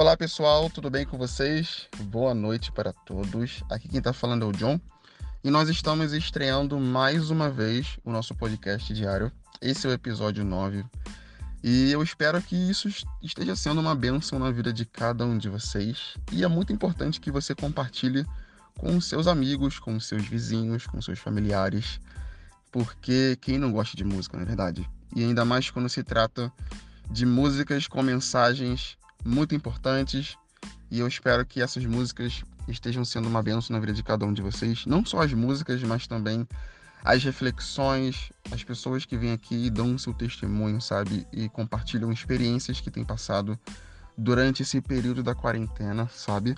Olá pessoal, tudo bem com vocês? Boa noite para todos. Aqui quem está falando é o John e nós estamos estreando mais uma vez o nosso podcast diário. Esse é o episódio 9 e eu espero que isso esteja sendo uma bênção na vida de cada um de vocês e é muito importante que você compartilhe com seus amigos, com seus vizinhos, com seus familiares, porque quem não gosta de música, na é verdade? E ainda mais quando se trata de músicas com mensagens muito importantes e eu espero que essas músicas estejam sendo uma bênção na vida de cada um de vocês. Não só as músicas, mas também as reflexões, as pessoas que vêm aqui e dão seu testemunho, sabe? E compartilham experiências que têm passado durante esse período da quarentena, sabe?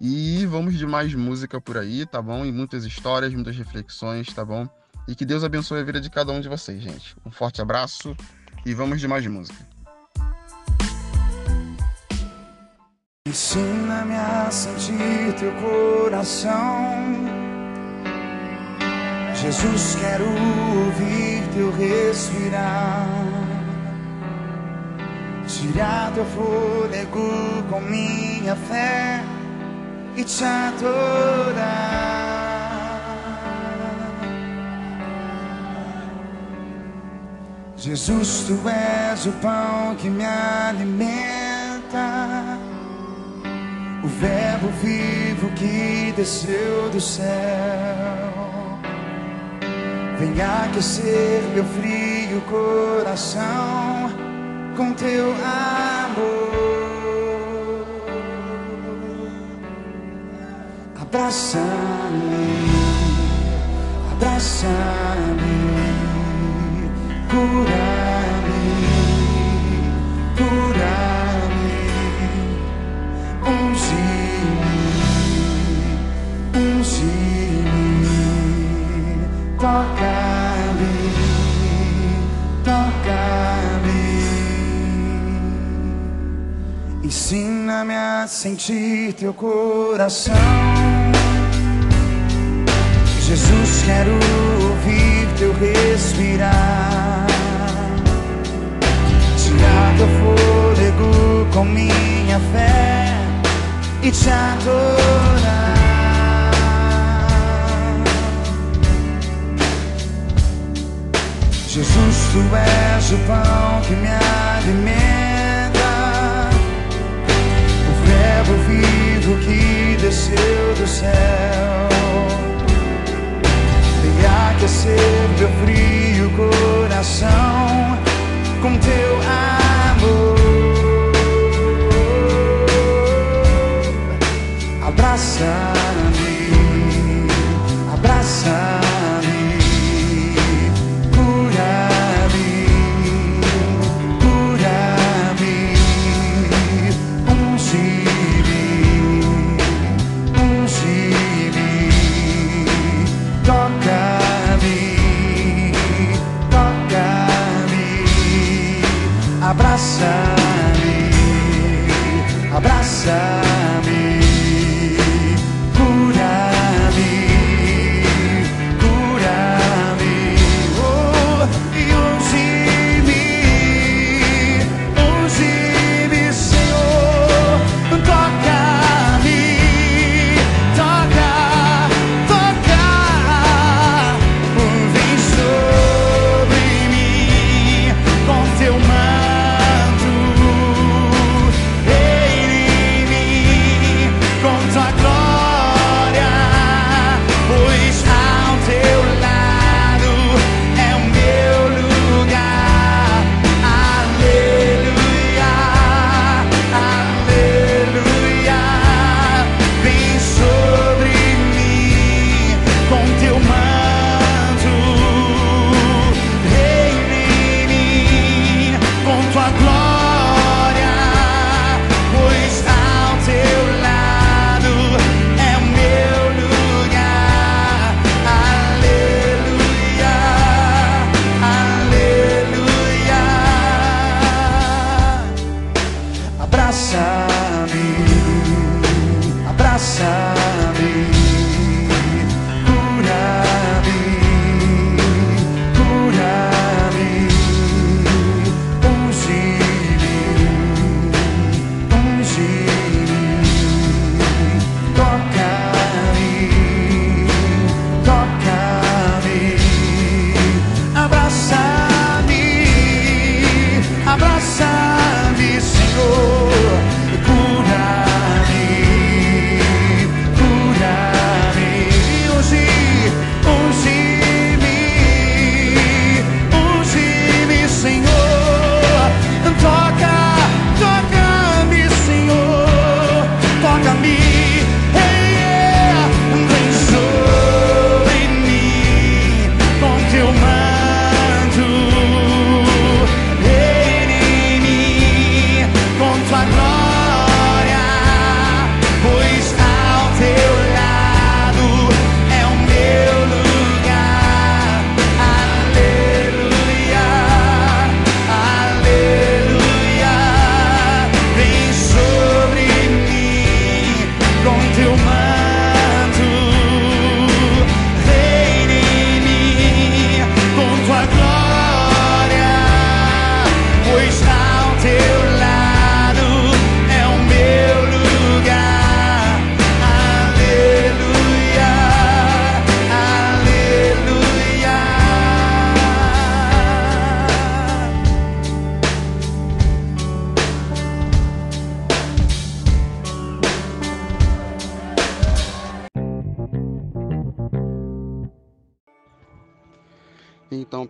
E vamos de mais música por aí, tá bom? E muitas histórias, muitas reflexões, tá bom? E que Deus abençoe a vida de cada um de vocês, gente. Um forte abraço e vamos de mais música. Ensina-me a sentir teu coração. Jesus, quero ouvir teu respirar. Tirar teu fôlego com minha fé e te adorar. Jesus, tu és o pão que me alimenta o Verbo vivo que desceu do céu. Venha aquecer meu frio coração com teu amor. Abraça-me, abraça-me, cura-me, Ensina-me a sentir teu coração. Jesus, quero ouvir teu respirar. Tirar teu fôlego com minha fé e te adorar. Jesus, tu és o pão que me alimenta, vivo que desceu do céu. Vem aquecer meu frio coração com teu amor. Abraça-me,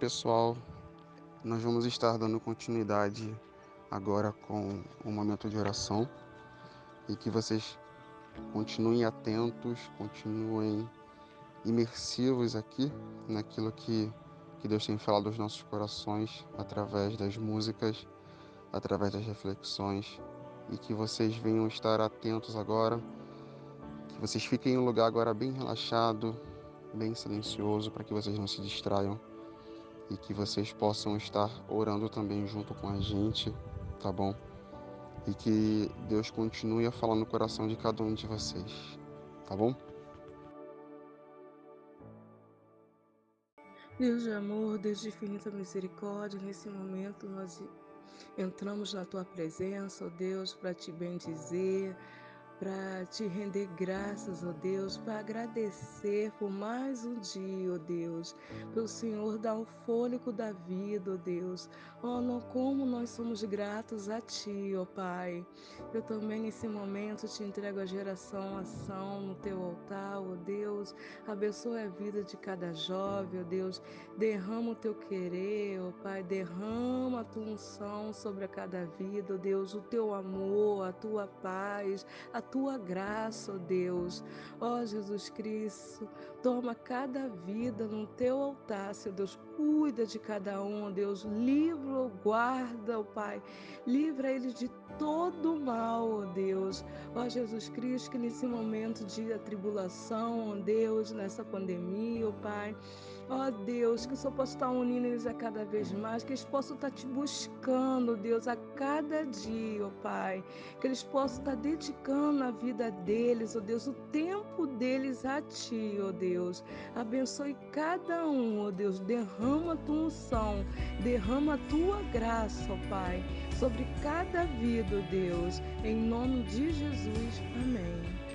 pessoal, nós vamos estar dando continuidade agora com o momento de oração. E que vocês continuem atentos, continuem imersivos aqui naquilo que, que Deus tem falado aos nossos corações através das músicas, através das reflexões. E que vocês venham estar atentos agora, que vocês fiquem em um lugar agora bem relaxado, bem silencioso para que vocês não se distraiam e que vocês possam estar orando também junto com a gente, tá bom? E que Deus continue a falar no coração de cada um de vocês, tá bom? Deus de amor, Deus de infinita misericórdia, nesse momento nós entramos na tua presença, ó Deus, para te bendizer para te render graças, ó Deus, para agradecer por mais um dia, ó Deus, pelo Senhor dar o fôlego da vida, ó Deus. Ó, não, como nós somos gratos a Ti, ó Pai. Eu também nesse momento te entrego a geração, ação no Teu altar, ó Deus. Abençoe a vida de cada jovem, ó Deus. Derrama o Teu querer, ó Pai. Derrama a Tua unção sobre cada vida, ó Deus. O Teu amor, a Tua paz, a tua graça, ó Deus. Ó Jesus Cristo, toma cada vida no teu altar, Senhor Deus. Cuida de cada um, Deus. Livra, guarda, ó Pai. Livra eles de todo mal, ó Deus. Ó Jesus Cristo, que nesse momento de atribulação, ó Deus, nessa pandemia, ó Pai. Ó Deus, que o Senhor possa estar unindo eles a cada vez mais, que eles possam estar te buscando, Deus, a cada dia, ó Pai. Que eles possam estar dedicando a vida deles, ó Deus, o tempo deles a Ti, ó Deus. Abençoe cada um, ó Deus. Derrama a tua unção, derrama a tua graça, ó Pai, sobre cada vida, ó Deus. Em nome de Jesus. Amém.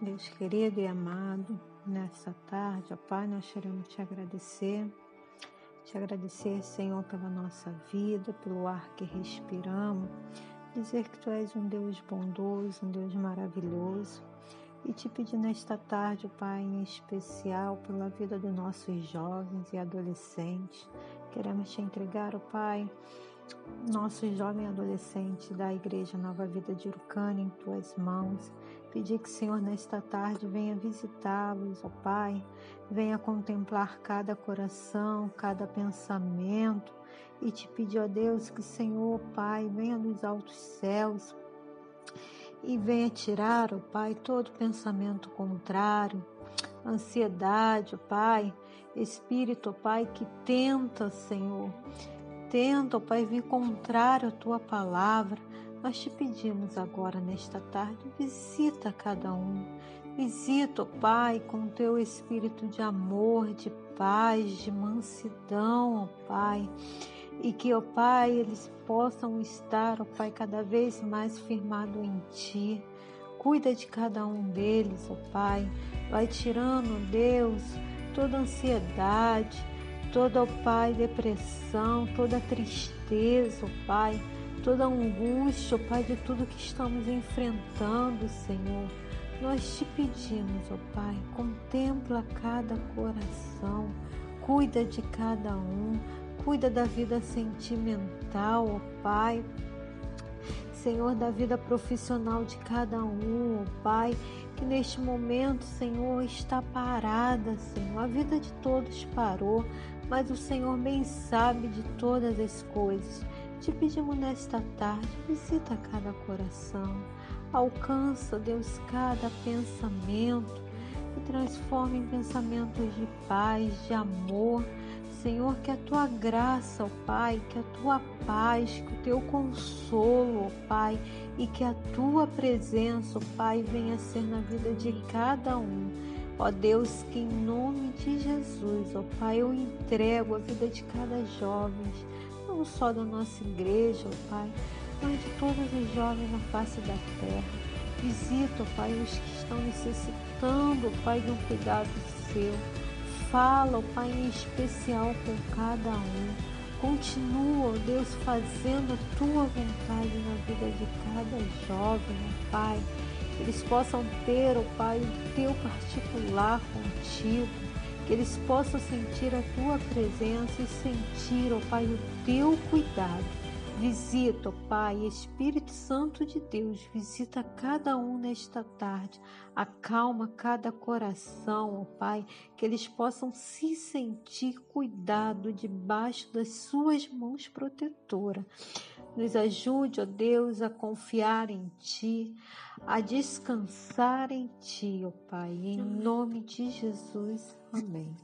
Deus querido e amado, nessa tarde, ó Pai, nós queremos te agradecer. Te agradecer, Senhor, pela nossa vida, pelo ar que respiramos. Dizer que Tu és um Deus bondoso, um Deus maravilhoso. E te pedir nesta tarde, Pai, em especial pela vida dos nossos jovens e adolescentes. Queremos te entregar, ó Pai, nossos jovens e adolescentes da Igreja Nova Vida de Urucânia em Tuas mãos Pedir que, Senhor, nesta tarde venha visitá-los, ó Pai, venha contemplar cada coração, cada pensamento e te pedir, ó Deus, que, Senhor, Pai, venha dos altos céus e venha tirar, ó Pai, todo pensamento contrário, ansiedade, ó Pai, espírito, ó Pai, que tenta, Senhor, tenta, ó Pai, vir contrário à tua palavra nós te pedimos agora, nesta tarde, visita cada um. Visita, ó Pai, com teu espírito de amor, de paz, de mansidão, ó Pai. E que, ó Pai, eles possam estar, ó Pai, cada vez mais firmado em Ti. Cuida de cada um deles, ó Pai. Vai tirando, Deus, toda ansiedade, toda, ó Pai, depressão, toda tristeza, ó Pai toda angústia, Pai, de tudo que estamos enfrentando, Senhor. Nós te pedimos, ó Pai, contempla cada coração, cuida de cada um, cuida da vida sentimental, ó Pai. Senhor, da vida profissional de cada um, ó Pai, que neste momento, Senhor, está parada, Senhor. A vida de todos parou, mas o Senhor bem sabe de todas as coisas. Te pedimos nesta tarde, visita cada coração, alcança, Deus, cada pensamento e transforma em pensamentos de paz, de amor. Senhor, que a tua graça, ó Pai, que a tua paz, que o teu consolo, ó Pai, e que a tua presença, ó Pai, venha ser na vida de cada um. Ó Deus, que em nome de Jesus, ó Pai, eu entrego a vida de cada jovem, não só da nossa igreja, ó Pai, mas de todos os jovens na face da terra. Visita, ó Pai, os que estão necessitando, ó Pai, de um cuidado seu. Fala, ó Pai, em especial com cada um. Continua, ó Deus, fazendo a tua vontade na vida de cada jovem, ó Pai. que eles possam ter, oh Pai, o teu particular contigo, que eles possam sentir a tua presença e sentir, oh Pai, o teu cuidado. Visita, ó Pai, Espírito Santo de Deus, visita cada um nesta tarde, acalma cada coração, ó Pai, que eles possam se sentir cuidado debaixo das suas mãos protetoras. Nos ajude, ó Deus, a confiar em Ti, a descansar em Ti, ó Pai. Em nome de Jesus. Amém.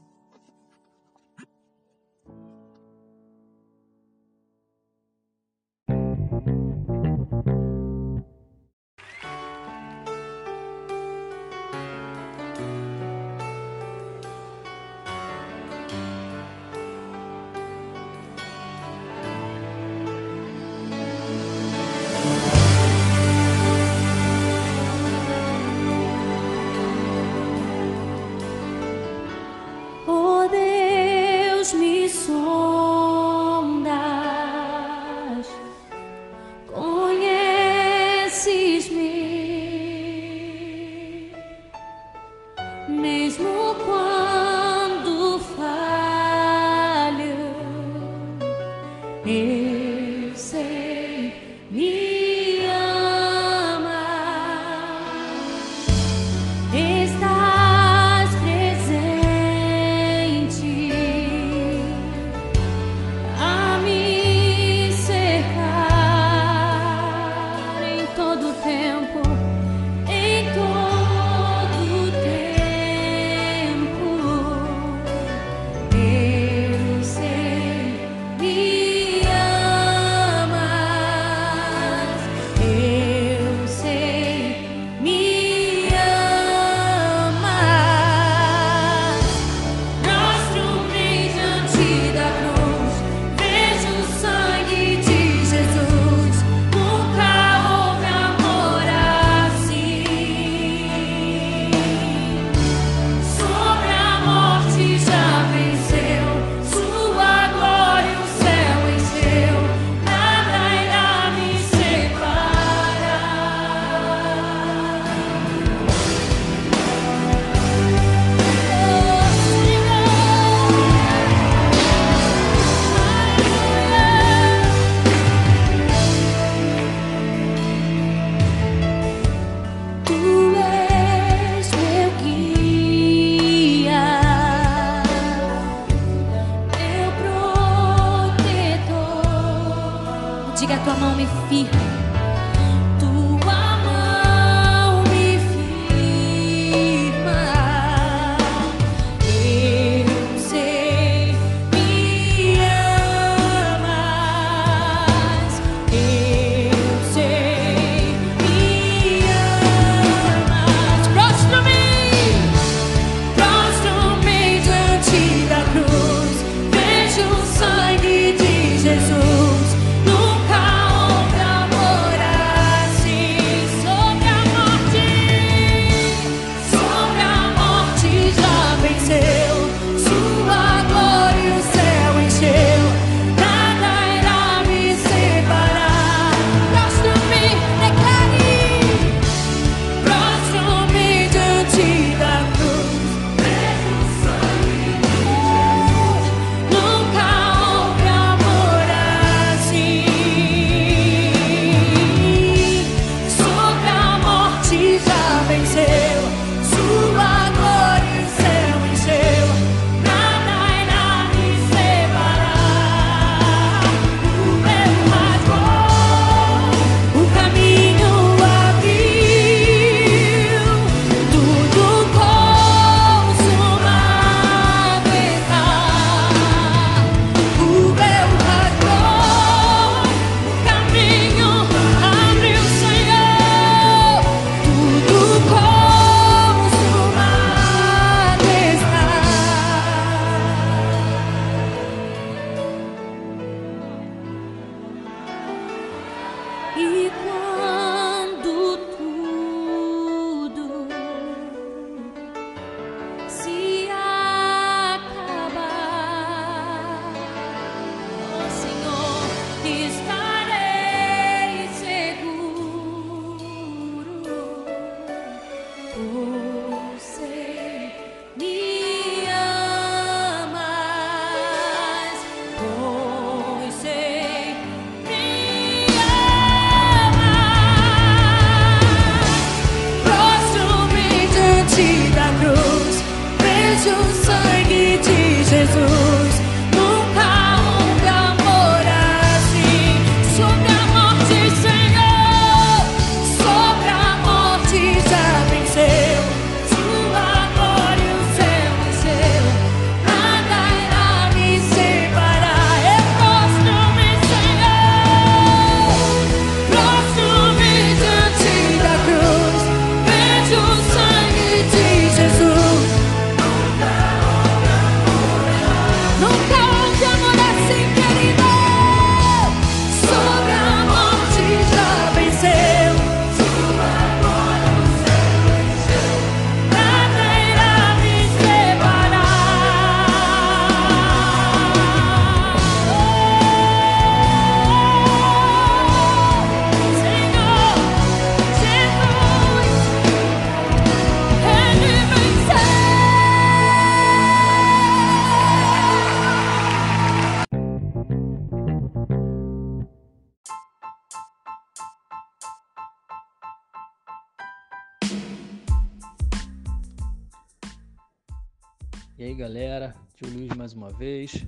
Galera, tio Luiz mais uma vez.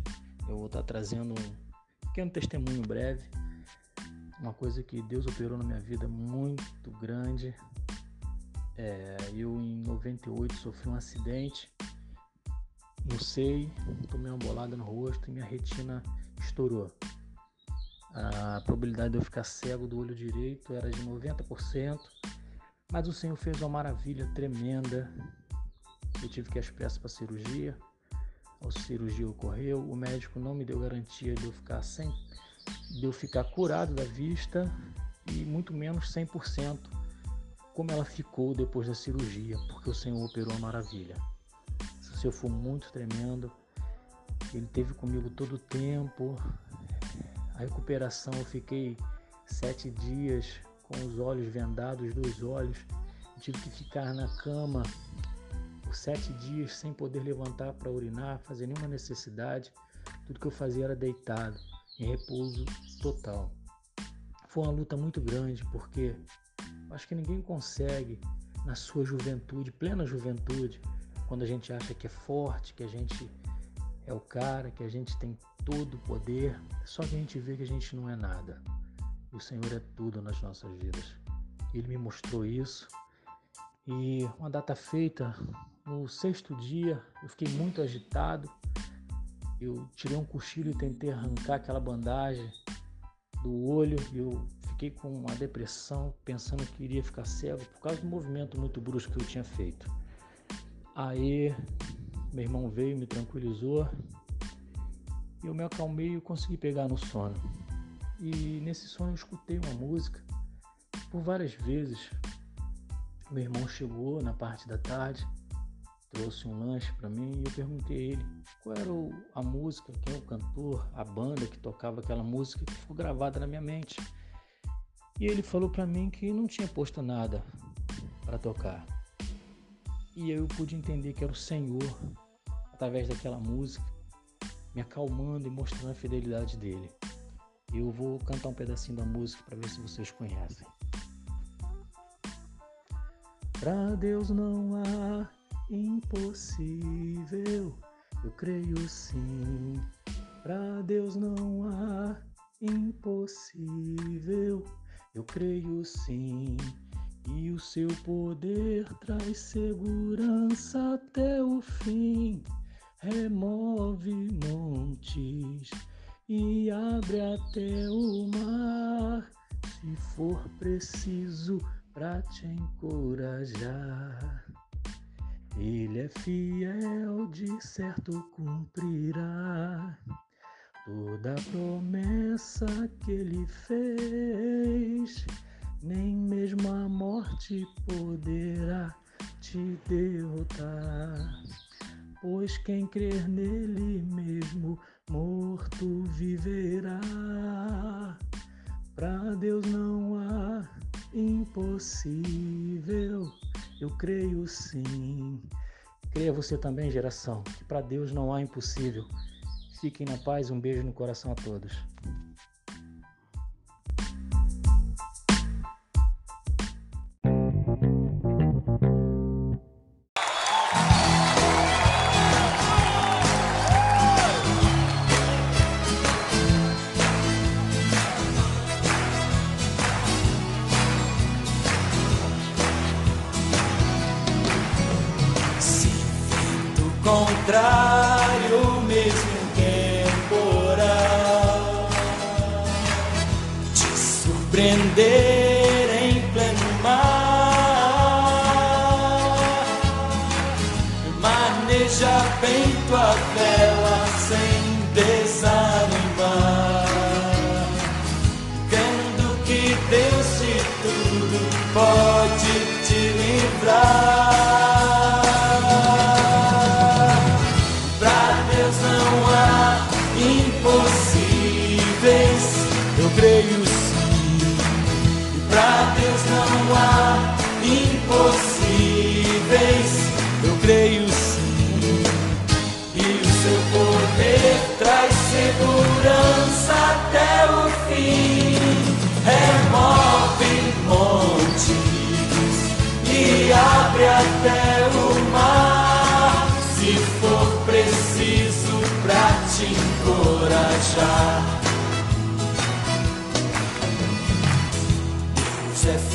Eu vou estar trazendo um pequeno testemunho breve. Uma coisa que Deus operou na minha vida muito grande. É, eu em 98 sofri um acidente no SEI, tomei uma bolada no rosto e minha retina estourou. A probabilidade de eu ficar cego do olho direito era de 90%, mas o Senhor fez uma maravilha tremenda eu tive que ir às pressas para cirurgia. A cirurgia ocorreu, o médico não me deu garantia de eu ficar sem, de eu ficar curado da vista e muito menos 100% como ela ficou depois da cirurgia, porque o Senhor operou a maravilha. O Senhor foi muito tremendo. Ele teve comigo todo o tempo. A recuperação eu fiquei sete dias com os olhos vendados, dois olhos. Tive que ficar na cama por sete dias sem poder levantar para urinar, fazer nenhuma necessidade. Tudo que eu fazia era deitado, em repouso total. Foi uma luta muito grande porque acho que ninguém consegue na sua juventude, plena juventude, quando a gente acha que é forte, que a gente é o cara, que a gente tem todo o poder, só que a gente vê que a gente não é nada. O Senhor é tudo nas nossas vidas. Ele me mostrou isso. E uma data feita no sexto dia, eu fiquei muito agitado. Eu tirei um cochilo e tentei arrancar aquela bandagem do olho. Eu fiquei com uma depressão, pensando que iria ficar cego por causa do movimento muito brusco que eu tinha feito. Aí, meu irmão veio, me tranquilizou. Eu me acalmei e consegui pegar no sono. E nesse sono eu escutei uma música por várias vezes. Meu irmão chegou na parte da tarde trouxe um lanche para mim e eu perguntei a ele qual era o, a música, quem é o cantor, a banda que tocava aquela música que ficou gravada na minha mente. E ele falou para mim que não tinha posto nada para tocar. E eu pude entender que era o Senhor, através daquela música, me acalmando e mostrando a fidelidade dele. Eu vou cantar um pedacinho da música para ver se vocês conhecem. Para Deus não há impossível, eu creio sim. Para Deus não há impossível, eu creio sim. E o seu poder traz segurança até o fim, remove montes e abre até o mar, se for preciso, para te encorajar. Ele é fiel, de certo cumprirá toda promessa que ele fez. Nem mesmo a morte poderá te derrotar. Pois quem crer nele mesmo morto viverá. Para Deus não há impossível Eu creio sim. Creia você também, geração, que para Deus não há impossível. Fiquem na paz, um beijo no coração a todos.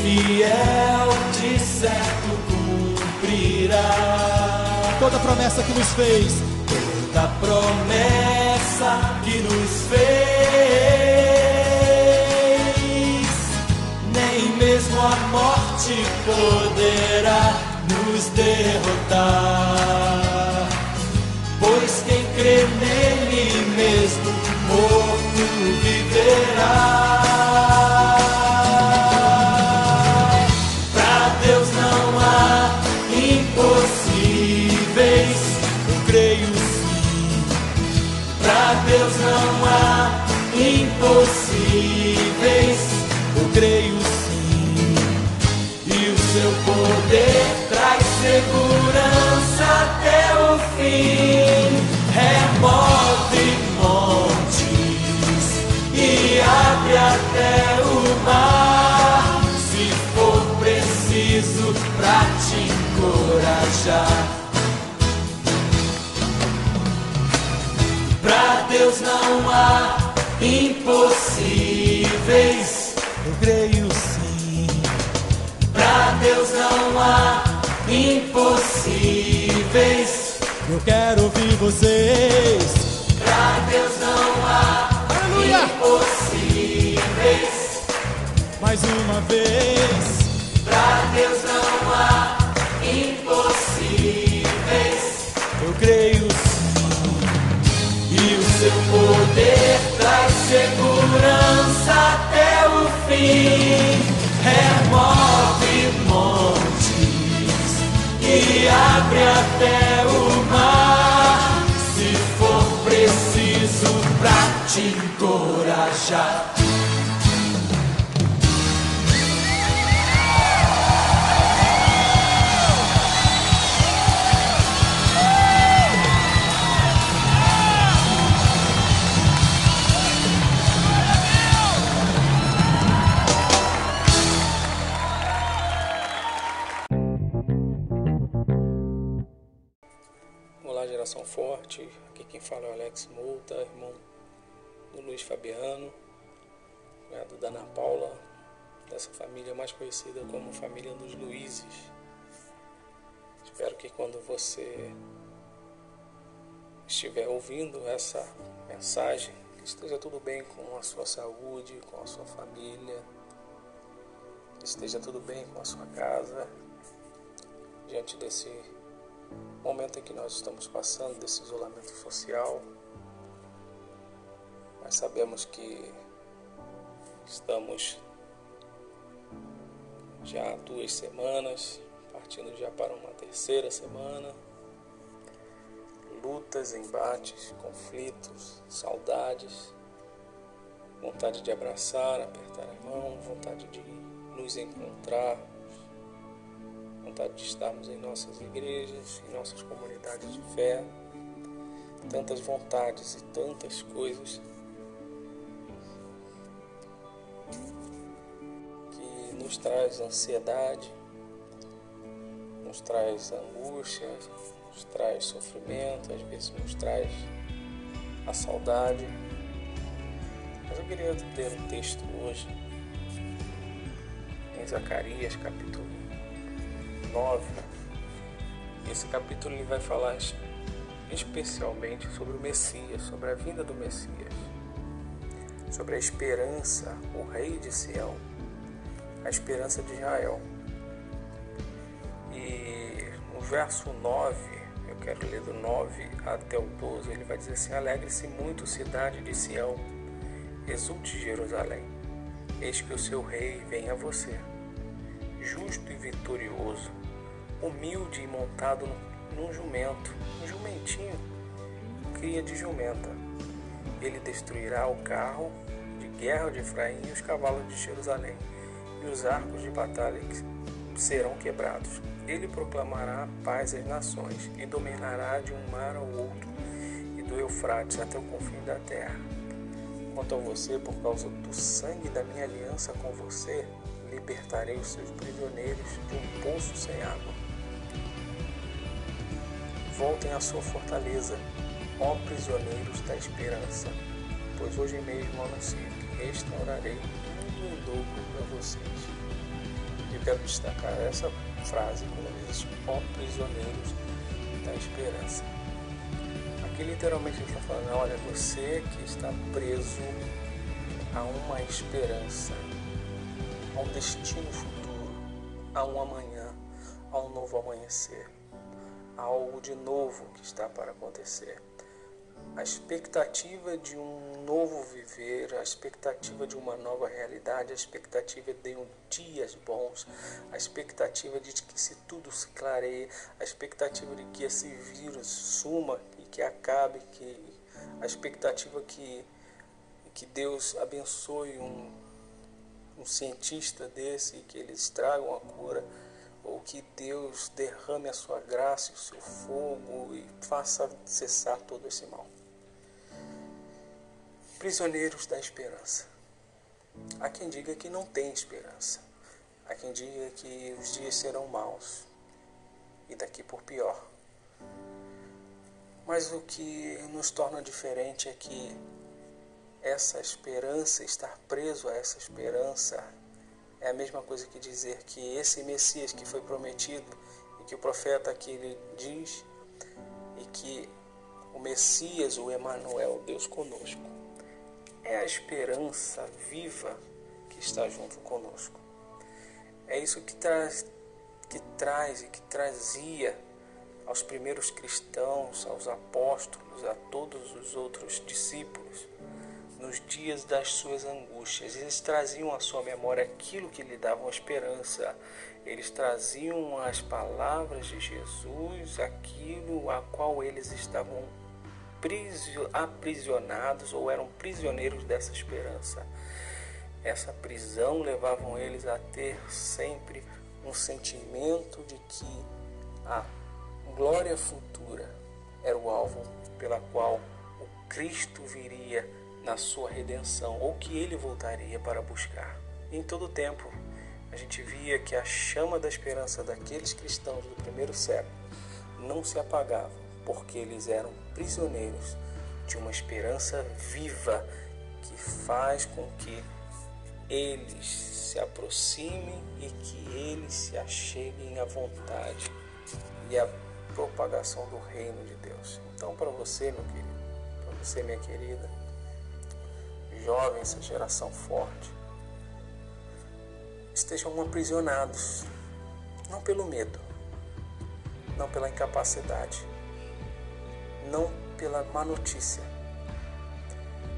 Fiel, de certo cumprirá. Toda promessa que nos fez, toda promessa que nos fez, nem mesmo a morte poderá nos derrotar. Pois quem crê nele mesmo morto viverá. Deus não há impossíveis. Eu creio sim. E o seu poder traz segurança até o fim. Remove montes e abre até o mar. Se for preciso pra te encorajar. Não há impossíveis. Eu creio sim. Pra Deus não há impossíveis. Eu quero ouvir vocês. Pra Deus não há Aleluia. impossíveis. Mais uma vez. Segurança até o fim. Remove montes e abre até o mar. Se for preciso pra te encorajar. Fabiano, cunhado da Ana Paula, dessa família mais conhecida como família dos Luizes. Espero que quando você estiver ouvindo essa mensagem, esteja tudo bem com a sua saúde, com a sua família, esteja tudo bem com a sua casa, diante desse momento em que nós estamos passando desse isolamento social, mas sabemos que estamos já há duas semanas, partindo já para uma terceira semana. Lutas, embates, conflitos, saudades, vontade de abraçar, apertar a mão, vontade de nos encontrar, vontade de estarmos em nossas igrejas, em nossas comunidades de fé, tantas vontades e tantas coisas que nos traz ansiedade, nos traz angústia, nos traz sofrimento, às vezes nos traz a saudade. Mas eu queria ler um texto hoje em Zacarias, capítulo 9. Esse capítulo ele vai falar especialmente sobre o Messias, sobre a vinda do Messias, sobre a esperança, o rei de Sião, a esperança de Israel. E no verso 9, eu quero ler do 9 até o 12, ele vai dizer assim: Alegre-se muito, cidade de Sião, exulte Jerusalém, eis que o seu rei vem a você, justo e vitorioso, humilde e montado num jumento, um jumentinho, cria de jumenta. Ele destruirá o carro de guerra de Efraim e os cavalos de Jerusalém, e os arcos de batalha serão quebrados. Ele proclamará paz às nações e dominará de um mar ao outro e do Eufrates até o confim da terra. Quanto a você, por causa do sangue da minha aliança com você, libertarei os seus prisioneiros de um poço sem água. Voltem à sua fortaleza, ó prisioneiros da esperança, pois hoje mesmo anuncio que restaurarei tudo em dobro para vocês. Eu quero destacar essa frase quando ele diz, ó prisioneiros da esperança. Aqui literalmente ele está falando, olha, você que está preso a uma esperança, a um destino futuro, a um amanhã, a um novo amanhecer, a algo de novo que está para acontecer a expectativa de um novo viver, a expectativa de uma nova realidade, a expectativa de um dias bons, a expectativa de que se tudo se clareie, a expectativa de que esse vírus suma e que acabe, que a expectativa que que Deus abençoe um, um cientista desse, que eles tragam a cura, ou que Deus derrame a sua graça e o seu fogo e faça cessar todo esse mal prisioneiros da esperança. Há quem diga que não tem esperança. Há quem diga que os dias serão maus e daqui por pior. Mas o que nos torna diferente é que essa esperança, estar preso a essa esperança, é a mesma coisa que dizer que esse Messias que foi prometido e que o profeta aqui diz, e que o Messias, o Emanuel, Deus conosco, é a esperança viva que está junto conosco. É isso que traz, que traz e que trazia aos primeiros cristãos, aos apóstolos, a todos os outros discípulos, nos dias das suas angústias. Eles traziam à sua memória aquilo que lhe davam esperança. Eles traziam as palavras de Jesus, aquilo a qual eles estavam aprisionados ou eram prisioneiros dessa esperança. Essa prisão levavam eles a ter sempre um sentimento de que a glória futura era o alvo pela qual o Cristo viria na sua redenção ou que ele voltaria para buscar. Em todo tempo, a gente via que a chama da esperança daqueles cristãos do primeiro século não se apagava porque eles eram prisioneiros de uma esperança viva que faz com que eles se aproximem e que eles se acheguem à vontade e à propagação do reino de Deus. Então, para você, meu querido, para você, minha querida, jovem, essa geração forte, estejam aprisionados, não pelo medo, não pela incapacidade, não pela má notícia,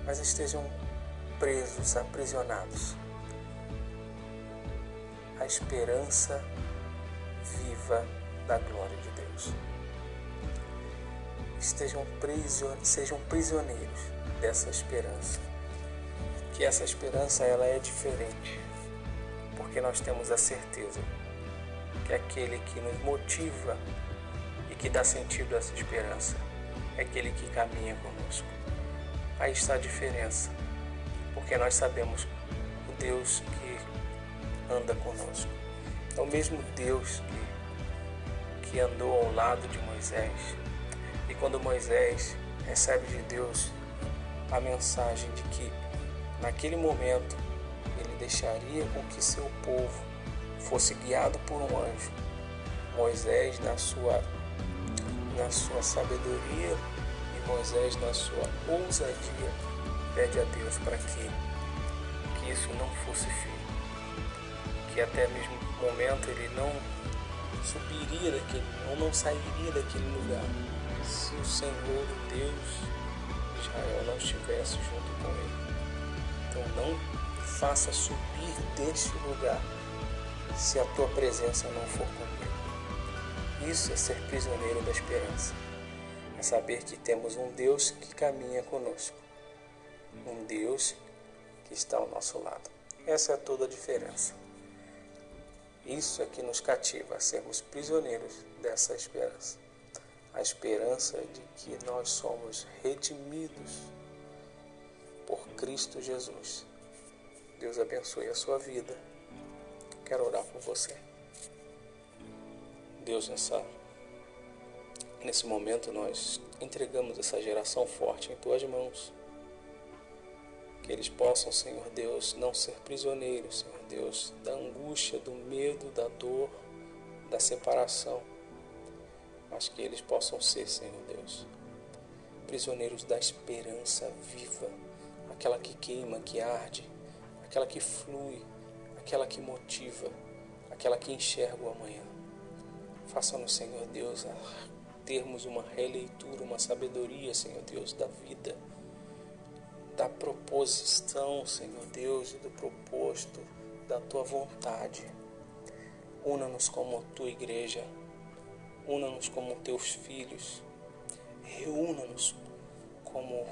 mas estejam presos, aprisionados. A esperança viva da glória de Deus. Estejam prision, sejam prisioneiros dessa esperança. Que essa esperança ela é diferente, porque nós temos a certeza que é aquele que nos motiva e que dá sentido a essa esperança, é aquele que caminha conosco. Aí está a diferença, porque nós sabemos o Deus que anda conosco. É o mesmo Deus que, que andou ao lado de Moisés. E quando Moisés recebe de Deus a mensagem de que naquele momento ele deixaria com que seu povo fosse guiado por um anjo. Moisés, na sua, na sua sabedoria e Moisés, na sua ousadia, pede a Deus para que, que isso não fosse feito. Que até mesmo momento ele não subiria daquele, ou não sairia daquele lugar se o Senhor Deus Israel não estivesse junto com ele. Então não faça subir deste lugar se a tua presença não for comigo. Isso é ser prisioneiro da esperança. É saber que temos um Deus que caminha conosco. Um Deus que está ao nosso lado. Essa é toda a diferença. Isso é que nos cativa a sermos prisioneiros dessa esperança. A esperança de que nós somos redimidos por Cristo Jesus. Deus abençoe a sua vida quero orar por você. Deus, nessa, nesse momento nós entregamos essa geração forte em tuas mãos. Que eles possam, Senhor Deus, não ser prisioneiros, Senhor Deus, da angústia, do medo, da dor, da separação, mas que eles possam ser, Senhor Deus, prisioneiros da esperança viva, aquela que queima, que arde, aquela que flui, aquela que motiva, aquela que enxerga o amanhã. Faça-nos, Senhor Deus, termos uma releitura, uma sabedoria, Senhor Deus, da vida, da proposição, Senhor Deus, e do proposto da tua vontade. Una-nos como tua igreja, una-nos como teus filhos, reúna-nos como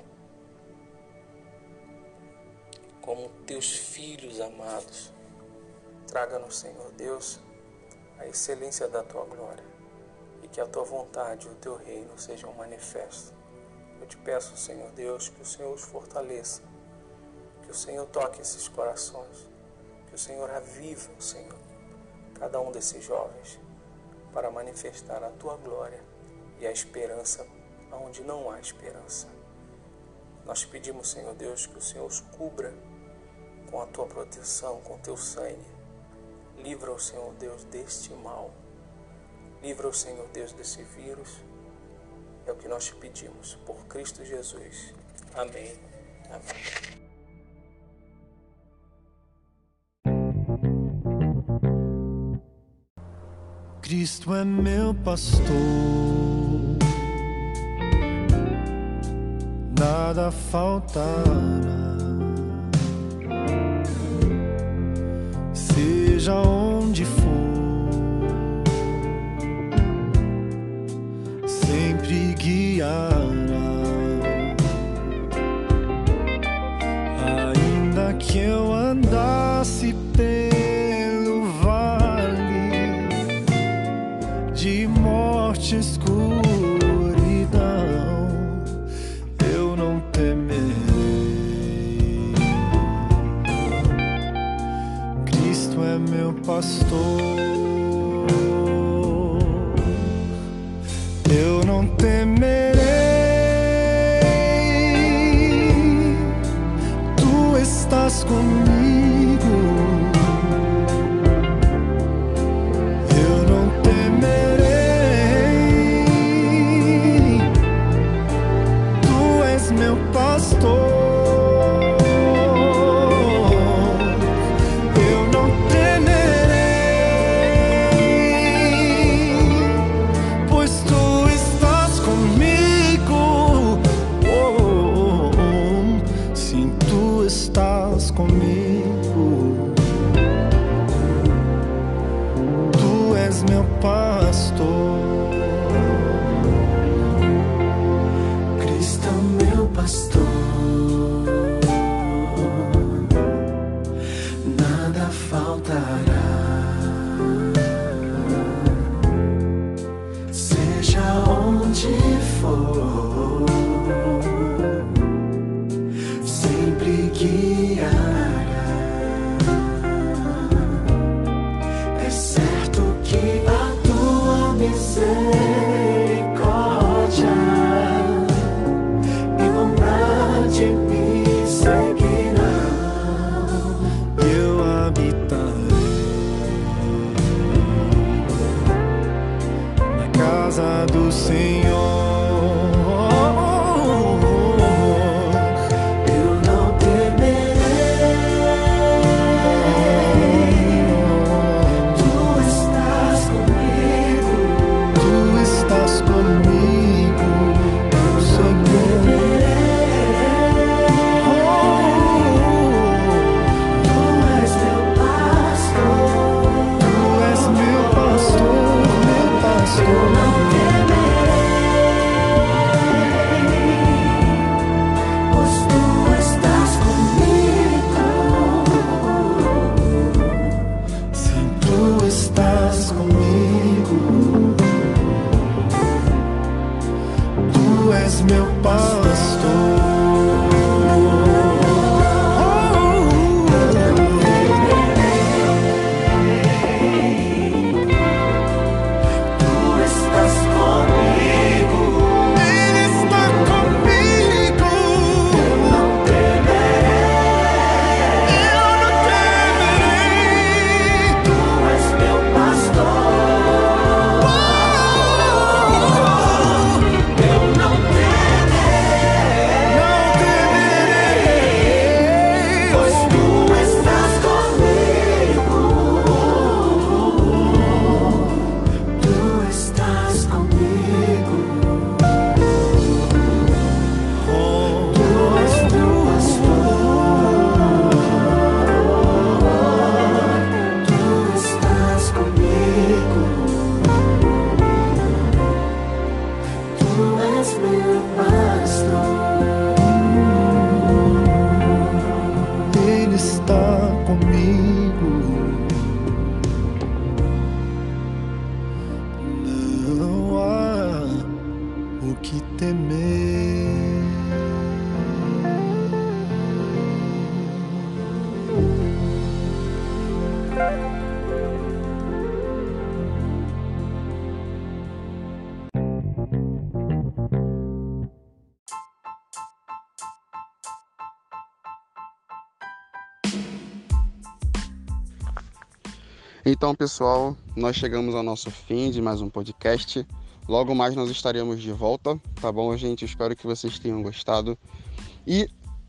como teus filhos amados. Traga-nos, Senhor Deus, a excelência da tua glória e que a tua vontade e o teu reino sejam manifestos. Eu te peço, Senhor Deus, que o Senhor os fortaleça, que o Senhor toque esses corações, que o Senhor avive, Senhor, cada um desses jovens para manifestar a tua glória e a esperança onde não há esperança. Nós pedimos, Senhor Deus, que o Senhor os cubra com a tua proteção, com o teu sangue Livra o Senhor Deus deste mal. Livra o Senhor Deus desse vírus. É o que nós te pedimos. Por Cristo Jesus. Amém. Amém. Cristo é meu pastor, nada faltará. Seja Então, pessoal, nós chegamos ao nosso fim de mais um podcast. Logo mais nós estaremos de volta, tá bom, gente? Espero que vocês tenham gostado. E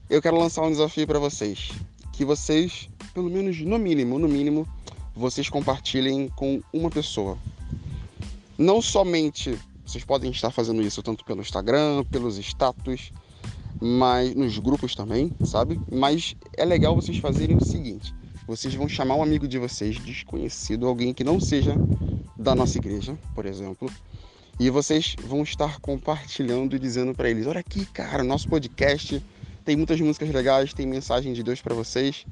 eu quero lançar um desafio para vocês, que vocês, pelo menos no mínimo, no mínimo, vocês compartilhem com uma pessoa. Não somente vocês podem estar fazendo isso tanto pelo Instagram, pelos status, mas nos grupos também, sabe? Mas é legal vocês fazerem o seguinte: vocês vão chamar um amigo de vocês, desconhecido, alguém que não seja da nossa igreja, por exemplo, e vocês vão estar compartilhando e dizendo para eles: olha aqui, cara, nosso podcast tem muitas músicas legais, tem mensagem de Deus para vocês.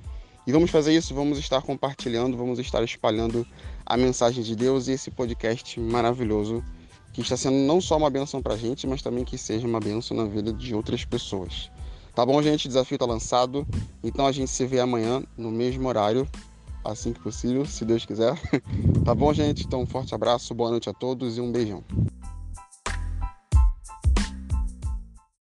E vamos fazer isso, vamos estar compartilhando, vamos estar espalhando a mensagem de Deus e esse podcast maravilhoso que está sendo não só uma benção para a gente, mas também que seja uma benção na vida de outras pessoas. Tá bom, gente? O desafio está lançado. Então a gente se vê amanhã no mesmo horário, assim que possível, se Deus quiser. tá bom, gente? Então um forte abraço, boa noite a todos e um beijão.